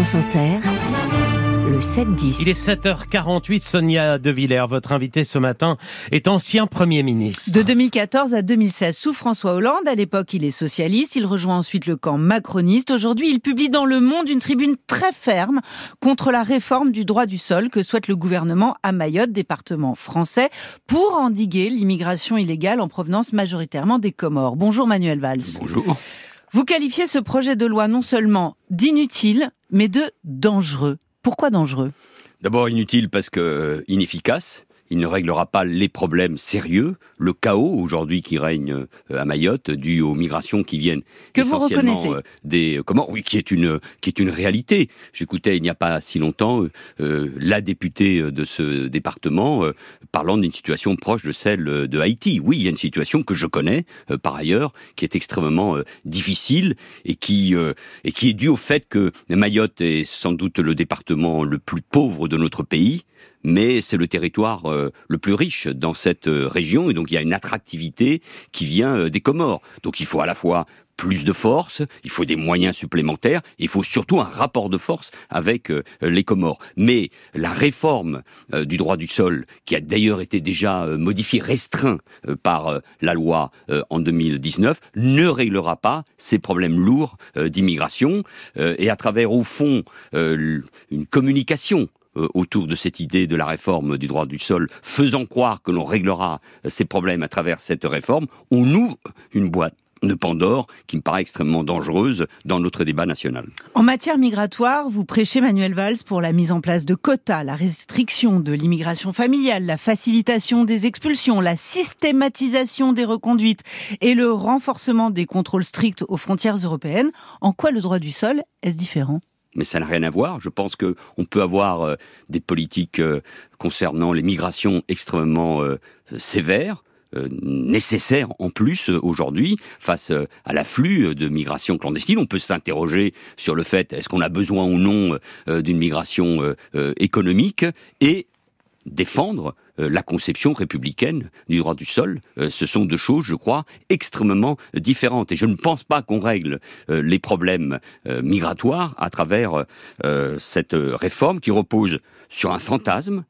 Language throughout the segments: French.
France Inter, le 7-10. Il est 7h48, Sonia De Villers, votre invité ce matin, est ancien Premier ministre. De 2014 à 2016, sous François Hollande, à l'époque il est socialiste, il rejoint ensuite le camp macroniste. Aujourd'hui, il publie dans Le Monde une tribune très ferme contre la réforme du droit du sol que souhaite le gouvernement à Mayotte, département français, pour endiguer l'immigration illégale en provenance majoritairement des Comores. Bonjour Manuel Valls. Bonjour. Vous qualifiez ce projet de loi non seulement d'inutile, mais de dangereux. Pourquoi dangereux? D'abord inutile parce que euh, inefficace. Il ne réglera pas les problèmes sérieux, le chaos aujourd'hui qui règne euh, à Mayotte, dû aux migrations qui viennent Que vous essentiellement reconnaissez. euh, des comment oui qui est une qui est une réalité. J'écoutais il n'y a pas si longtemps euh, euh, la députée de ce département euh, parlant d'une situation proche de celle de Haïti. Oui, il y a une situation que je connais euh, par ailleurs qui est extrêmement euh, difficile et qui euh, et qui est due au fait que Mayotte est sans doute le département le plus pauvre de notre pays mais c'est le territoire euh, le plus riche dans cette euh, région et donc il y a une attractivité qui vient euh, des Comores. Donc il faut à la fois plus de force, il faut des moyens supplémentaires, il faut surtout un rapport de force avec les Comores. Mais la réforme du droit du sol, qui a d'ailleurs été déjà euh, modifiée, restreint euh, par la loi en 2019, ne réglera pas ces problèmes lourds d'immigration et à travers au fond une communication autour de cette idée de la réforme du droit du sol, faisant croire que l'on réglera euh, ces problèmes à travers cette réforme, on ouvre une boîte de Pandore qui me paraît extrêmement dangereuse dans notre débat national. En matière migratoire, vous prêchez Manuel Valls pour la mise en place de quotas, la restriction de l'immigration familiale, la facilitation des expulsions, la systématisation des reconduites et le renforcement des contrôles stricts aux frontières européennes. En quoi le droit du sol est-ce différent? Mais ça n'a rien à voir. Je pense que on peut avoir euh, des politiques euh, concernant les migrations extrêmement euh, sévères. nécessaires en plus aujourd'hui face à l'afflux de migration clandestine. On peut s'interroger sur le fait est-ce qu'on a besoin ou non d'une migration économique et défendre euh, la conception républicaine du droit du sol. Euh, ce sont deux choses, je crois, extrêmement différentes. Et je ne pense pas qu'on règle euh, les problèmes migratoires à travers cette réforme qui repose sur un fantasme,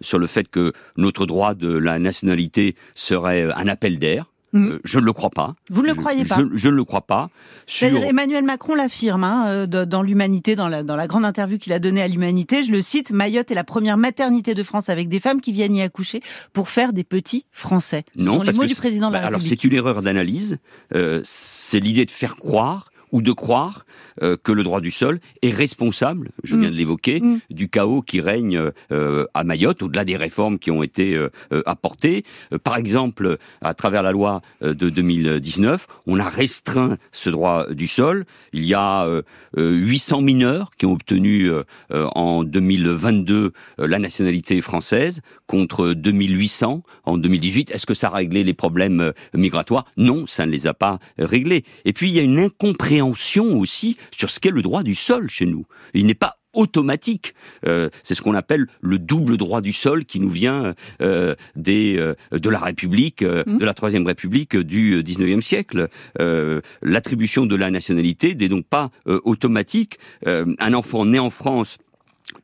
sur le fait que notre droit de la nationalité serait un appel d'air. Mhm. Euh, je ne le crois pas. Vous ne le croyez pas je, je ne le crois pas. Sur... Emmanuel Macron l'affirme hein, euh, dans l'Humanité, dans la, dans la grande interview qu'il a donnée à l'Humanité. Je le cite Mayotte est la première maternité de France avec des femmes qui viennent y accoucher pour faire des petits Français. Ce sont les parce mots que du c'est- président de la bah, Alors c'est une erreur d'analyse. Euh, c'est l'idée de faire croire ou de croire euh, que le droit du sol est responsable, je viens Mm. de l'évoquer, Mm. du chaos qui règne euh, à Mayotte, au-delà des réformes qui ont été euh, apportées. Par exemple, à travers la loi de 2019, on a restreint ce droit du sol. Il y a euh, euh, 800 mineurs qui ont obtenu en 2022 euh, la nationalité française contre 2800 en 2018. Est-ce que ça a réglé les problèmes migratoires? Non, ça ne les a pas réglés. Et puis il y a une incompréhension aussi sur ce qu'est le droit du sol chez nous. Il n'est pas automatique. Euh, c'est ce qu'on appelle le double droit du sol qui nous vient euh, des, euh, de la République, Mhm. de la Troisième République du XIXe siècle. L'attribution de la nationalité n'est donc pas automatique. Un enfant né en France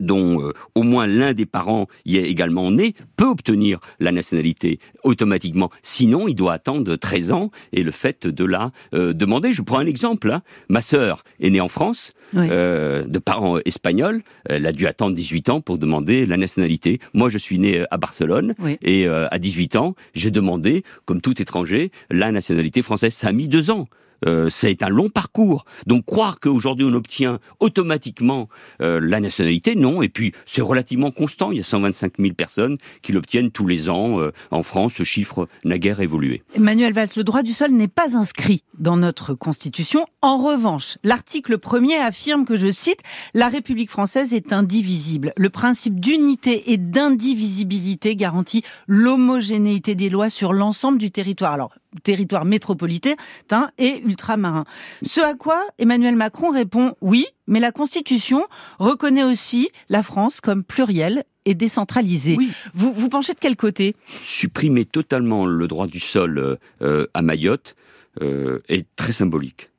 dont euh, au moins l'un des parents y est également né, peut obtenir la nationalité automatiquement. Sinon, il doit attendre 13 ans et le fait de la euh, demander. Je prends un exemple. hein. Ma sœur est née en France, Oui. euh, de parents espagnols. Elle a dû attendre 18 ans pour demander la nationalité. Moi, je suis né euh, à Barcelone Oui. et euh, à 18 ans, j'ai demandé, comme tout étranger, la nationalité française. Ça a mis deux ans. Euh, c'est un long parcours. Donc croire qu'aujourd'hui on obtient automatiquement euh, la nationalité, non. Et puis c'est relativement constant. Il y a 125 000 personnes qui l'obtiennent tous les ans euh, en France. Ce chiffre n'a guère évolué. Emmanuel Valls, le droit du sol n'est pas inscrit dans notre Constitution. En revanche, l'article premier affirme que, je cite, la République française est indivisible. Le principe d'unité et d'indivisibilité garantit l'homogénéité des lois sur l'ensemble du territoire. Alors, territoire métropolitain et ultramarin. Ce à quoi Emmanuel Macron répond oui, mais la Constitution reconnaît aussi la France comme plurielle et décentralisée. Oui. Vous, vous penchez de quel côté? Supprimer totalement le droit du sol euh, à Mayotte euh, est très symbolique.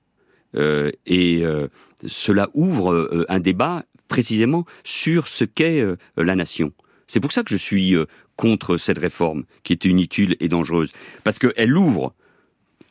Euh, et cela ouvre un débat précisément sur ce qu'est la nation. C'est pour ça que je suis euh, contre cette réforme qui est inutile et dangereuse, parce qu'elle ouvre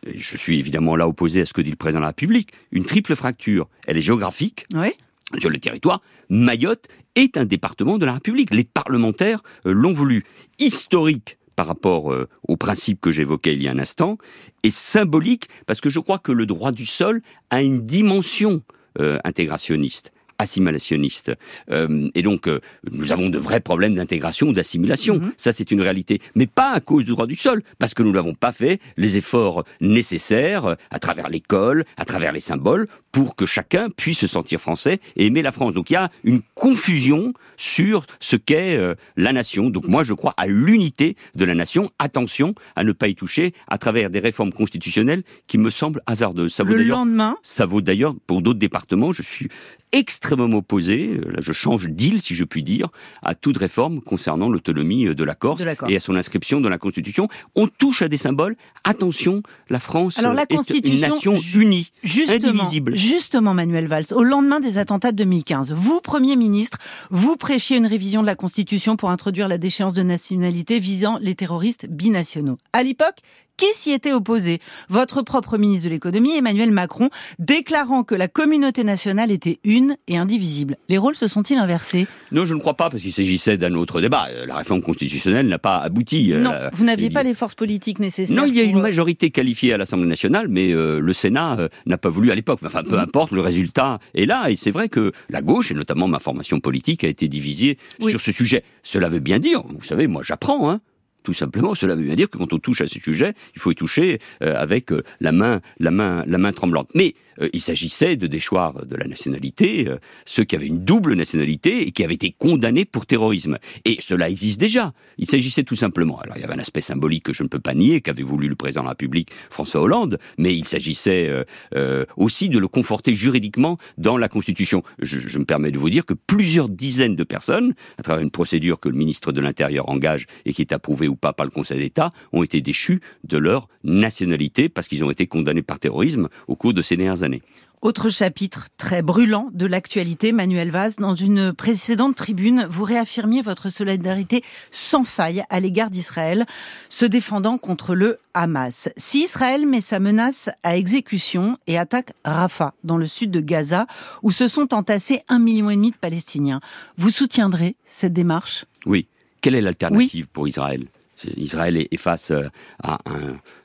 et je suis évidemment là opposé à ce que dit le président de la République, une triple fracture. Elle est géographique, Oui. sur le territoire. Mayotte est un département de la République. Les parlementaires euh, l'ont voulu. Historique par rapport euh, au principe que j'évoquais il y a un instant, et symbolique parce que je crois que le droit du sol a une dimension euh, intégrationniste assimilationniste. Euh, et donc, euh, nous avons de vrais problèmes d'intégration ou d'assimilation. Mhm. Ça, c'est une réalité. Mais pas à cause du droit du sol, parce que nous n'avons pas fait les efforts nécessaires euh, à travers l'école, à travers les symboles, pour que chacun puisse se sentir français et aimer la France. Donc il y a une confusion sur ce qu'est euh, la nation. Donc moi, je crois à l'unité de la nation. Attention à ne pas y toucher à travers des réformes constitutionnelles qui me semblent hasardeuses. Ça vaut Le lendemain, ça vaut d'ailleurs pour d'autres départements. Je suis extrêmement opposé, euh, là je change d'île si je puis dire, à toute réforme concernant l'autonomie euh, de la Corse De la Corse. et à son inscription dans la Constitution. On touche à des symboles. Attention, la France Alors, la est une nation unie, Justement, indivisible. justement, Manuel Valls, au lendemain des attentats de 2015, vous, Premier ministre, vous prêchiez une révision de la Constitution pour introduire la déchéance de nationalité visant les terroristes binationaux. À l'époque, qui s'y était opposé? Votre propre ministre de l'économie, Emmanuel Macron, déclarant que la communauté nationale était une et indivisible. Les rôles se sont-ils inversés? Non, je ne crois pas, parce qu'il s'agissait d'un autre débat. Euh, La réforme constitutionnelle n'a pas abouti. Non, Euh, vous n'aviez pas les forces politiques nécessaires. Non, il y a une euh, majorité qualifiée à l'Assemblée nationale, mais euh, le Sénat euh, n'a pas voulu à l'époque. Enfin, peu Mhm. importe, le résultat est là. Et c'est vrai que la gauche, et notamment ma formation politique, a été divisée Oui. sur ce sujet. Cela veut bien dire, vous savez, moi j'apprends, hein. Tout simplement, cela veut dire que quand on touche à ce sujet, il faut y toucher euh, avec euh, la main, la main, la main tremblante. Mais euh, il s'agissait de déchoir de la nationalité ceux qui avaient une double nationalité et qui avaient été condamnés pour terrorisme. Et cela existe déjà. Il s'agissait tout simplement. Alors il y avait un aspect symbolique que je ne peux pas nier, qu'avait voulu le président de la République François Hollande, mais il s'agissait euh, euh, aussi de le conforter juridiquement dans la Constitution. Je, je me permets de vous dire que plusieurs dizaines de personnes, à travers une procédure que le ministre de l'Intérieur engage et qui est approuvée ou pas par le Conseil d'État, ont été déchus de leur nationalité parce qu'ils ont été condamnés par terrorisme au cours de ces dernières années. Autre chapitre très brûlant de l'actualité, Manuel Vaz, dans une précédente tribune, vous réaffirmiez votre solidarité sans faille à l'égard d'Israël, se défendant contre le Hamas. Si Israël met sa menace à exécution et attaque Rafah, dans le sud de Gaza, où se sont entassés un million et demi de Palestiniens, vous soutiendrez cette démarche? Oui. Quelle est l'alternative pour Israël? Israël est face euh, à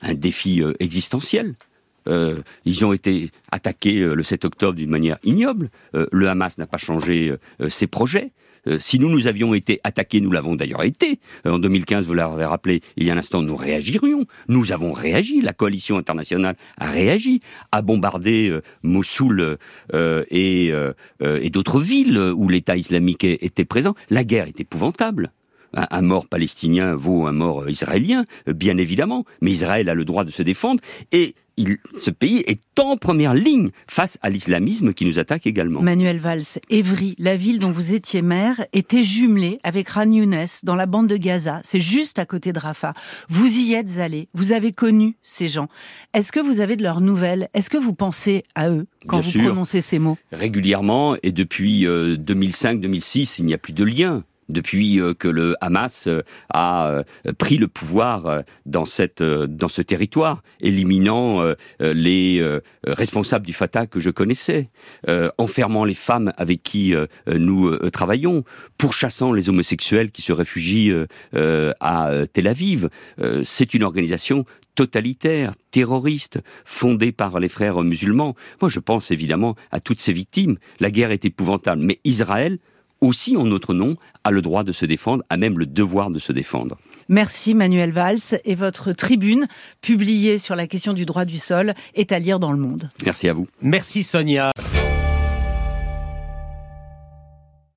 un, défi euh, existentiel. Euh, ils ont été attaqués le 7 octobre d'une manière ignoble. Le Hamas n'a pas changé ses projets. Si nous, nous avions été attaqués, nous l'avons d'ailleurs été. En 2015, vous l'avez rappelé, il y a un instant, nous réagirions. Nous avons réagi. La coalition internationale a réagi, a bombardé Mossoul et, d'autres villes où l'État islamique était présent. La guerre est épouvantable. Un, un mort palestinien vaut un mort euh, israélien, euh, bien évidemment, mais Israël a le droit de se défendre et il, ce pays est en première ligne face à l'islamisme qui nous attaque également. Manuel Valls, Évry, la ville dont vous étiez maire, était jumelée avec Khan Younes dans la bande de Gaza. C'est juste à côté de Rafah. Vous y êtes allé. Vous avez connu ces gens. Est-ce que vous avez de leurs nouvelles? Est-ce que vous pensez à eux quand Bien vous sûr. prononcez ces mots? Régulièrement et depuis euh, 2005-2006, il n'y a plus de lien. Depuis euh, que le Hamas euh, a euh, pris le pouvoir dans cette ce territoire, éliminant les responsables du Fatah que je connaissais, enfermant les femmes avec qui nous travaillons, pourchassant les homosexuels qui se réfugient à Tel Aviv. C'est une organisation totalitaire, terroriste, fondée par les frères musulmans. Moi, je pense évidemment à toutes ces victimes. La guerre est épouvantable, mais Israël, aussi en notre nom, a le droit de se défendre, a même le devoir de se défendre. Merci Manuel Valls. Et votre tribune, publiée sur la question du droit du sol, est à lire dans le monde. Merci à vous. Merci Sonia.